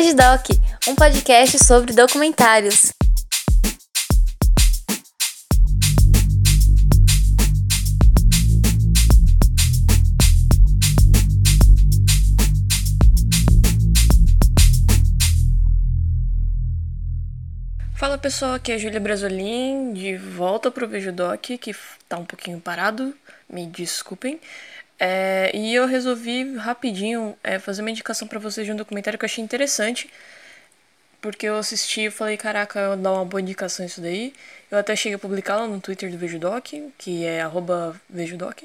Veja Doc, um podcast sobre documentários. Fala pessoal, aqui é a Júlia Brasolin, de volta pro Vejo Doc, que tá um pouquinho parado, me desculpem. É, e eu resolvi rapidinho é, fazer uma indicação para vocês de um documentário que eu achei interessante, porque eu assisti e falei, caraca, eu dar uma boa indicação isso daí. Eu até cheguei a publicá-la no Twitter do Vejo Doc, que é VejoDoc.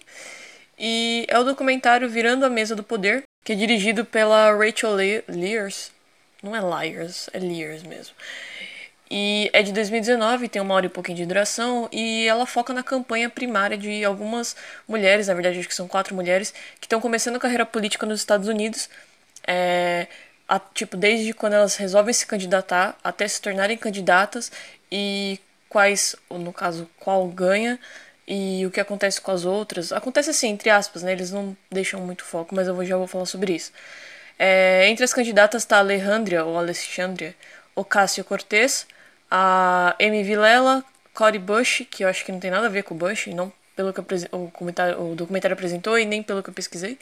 E é o documentário Virando a Mesa do Poder, que é dirigido pela Rachel Lears. Não é Liars, é Lears mesmo. E é de 2019, tem uma hora e pouquinho de duração, e ela foca na campanha primária de algumas mulheres, na verdade acho que são quatro mulheres, que estão começando a carreira política nos Estados Unidos. É, a, tipo, desde quando elas resolvem se candidatar até se tornarem candidatas e quais, no caso, qual ganha e o que acontece com as outras. Acontece assim, entre aspas, né? Eles não deixam muito foco, mas eu já vou falar sobre isso. É, entre as candidatas está Alejandria, ou Alexandria, Ocasio-Cortez, a Amy Vilela, Cory Bush, que eu acho que não tem nada a ver com o Bush, não pelo que o, o, documentário apresentou e nem pelo que eu pesquisei.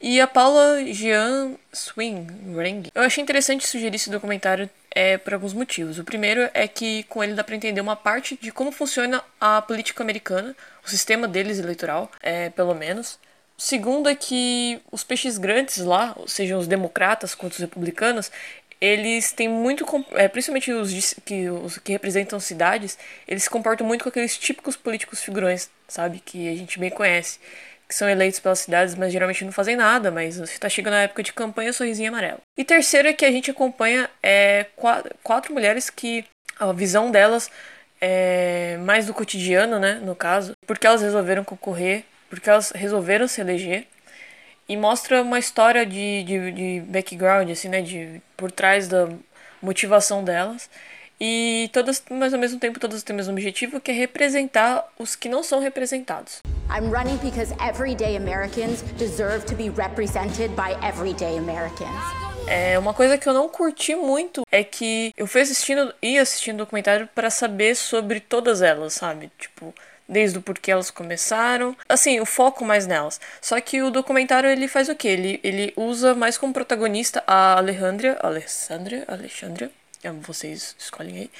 E a Paula Jean Swing Ring. Eu achei interessante sugerir esse documentário é, por alguns motivos. O primeiro é que com ele dá para entender uma parte de como funciona a política americana, o sistema deles eleitoral, é, pelo menos. O segundo é que os peixes grandes lá, sejam os democratas quanto os republicanos, eles têm muito, é, principalmente os que, os que representam cidades, eles se comportam muito com aqueles típicos políticos figurões, sabe? Que a gente bem conhece. Que são eleitos pelas cidades, mas geralmente não fazem nada, mas você tá chegando na época de campanha, sorrisinho amarelo. E terceiro é que a gente acompanha é, quatro, quatro mulheres que a visão delas é mais do cotidiano, né? No caso, porque elas resolveram concorrer, porque elas resolveram se eleger e mostra uma história de, de, de background, assim, né, de por trás da motivação delas. E todas, mas ao mesmo tempo, todas têm o mesmo objetivo, que é representar os que não são representados. I'm running because everyday Americans deserve to be represented by everyday Americans. É, uma coisa que eu não curti muito é que eu fui assistindo e assistindo o documentário para saber sobre todas elas, sabe? Tipo, desde o porquê elas começaram. Assim, o foco mais nelas. Só que o documentário ele faz o quê? Ele, ele usa mais como protagonista a Alejandra, Alessandra, Alexandra, vocês escolhem aí.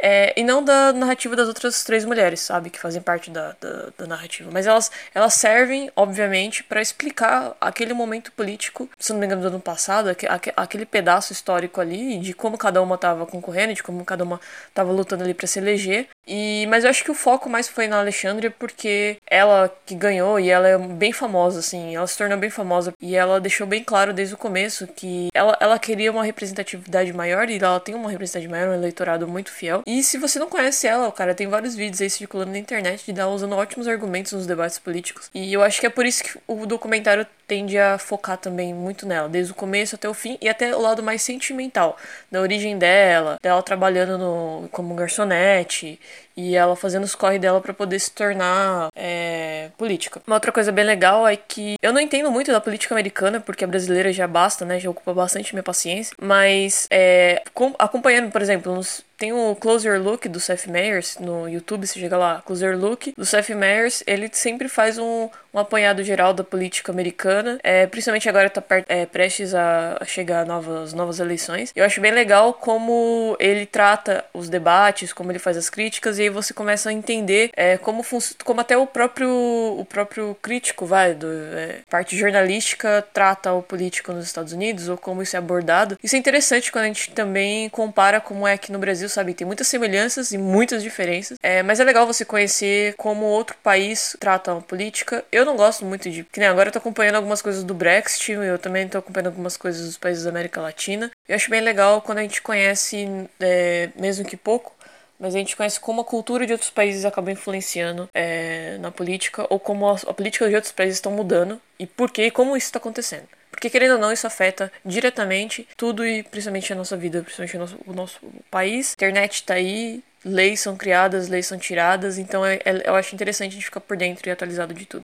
É, e não da narrativa das outras três mulheres, sabe? Que fazem parte da, da, da narrativa. Mas elas, elas servem, obviamente, para explicar aquele momento político, se não me engano, do ano passado, aquele pedaço histórico ali, de como cada uma estava concorrendo, de como cada uma estava lutando ali para se eleger. E, mas eu acho que o foco mais foi na Alexandre, porque ela que ganhou e ela é bem famosa, assim, ela se tornou bem famosa. E ela deixou bem claro desde o começo que ela, ela queria uma representatividade maior e ela tem uma representatividade maior, um eleitorado muito fiel. E se você não conhece ela, cara, tem vários vídeos aí circulando na internet de dela usando ótimos argumentos nos debates políticos. E eu acho que é por isso que o documentário tende a focar também muito nela, desde o começo até o fim e até o lado mais sentimental, da origem dela, dela trabalhando no, como garçonete e ela fazendo os corre dela para poder se tornar é, política. Uma outra coisa bem legal é que eu não entendo muito da política americana, porque a brasileira já basta, né? Já ocupa bastante minha paciência. Mas é, acompanhando, por exemplo, nos, tem o Closer Look do Seth Meyers no YouTube, você chega lá, Closer Look do Seth Meyers, ele sempre faz um, um apanhado geral da política americana, é, principalmente agora tá é, prestes a chegar novas, novas eleições. Eu acho bem legal como ele trata os debates, como ele faz as críticas, e aí você começa a entender é, como, como até o próprio, o próprio crítico, vai, do, é, parte jornalística trata o político nos Estados Unidos, ou como isso é abordado. Isso é interessante quando a gente também compara como é aqui no Brasil, sabe? Tem muitas semelhanças e muitas diferenças, é, mas é legal você conhecer como outro país trata a política. Eu não gosto muito de. Que nem agora eu tô acompanhando algumas coisas do Brexit, eu também tô acompanhando algumas coisas dos países da América Latina. Eu acho bem legal quando a gente conhece, é, mesmo que pouco, mas a gente conhece como a cultura de outros países acaba influenciando é, na política, ou como a, a, política de outros países estão mudando, e por que e como isso está acontecendo. Porque, querendo ou não, isso afeta diretamente tudo e principalmente a nossa vida, principalmente o nosso, o nosso país. A internet está aí, leis são criadas, leis são tiradas, então é, é, eu acho interessante a gente ficar por dentro e atualizado de tudo.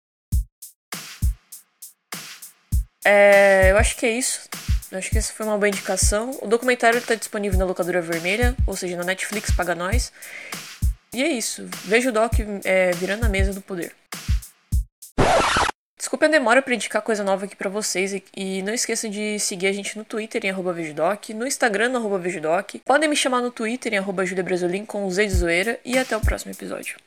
É, eu acho que é isso. Eu acho que essa foi uma boa indicação. O documentário está disponível na locadora vermelha, ou seja, na Netflix paga nós. E é isso. Veja o Doc é, virando a mesa do poder. Desculpe a demora para indicar coisa nova aqui para vocês e, e, não esqueçam de seguir a gente no Twitter em no Instagram no arroba. Podem me chamar no Twitter em com o Z de zoeira e até o próximo episódio.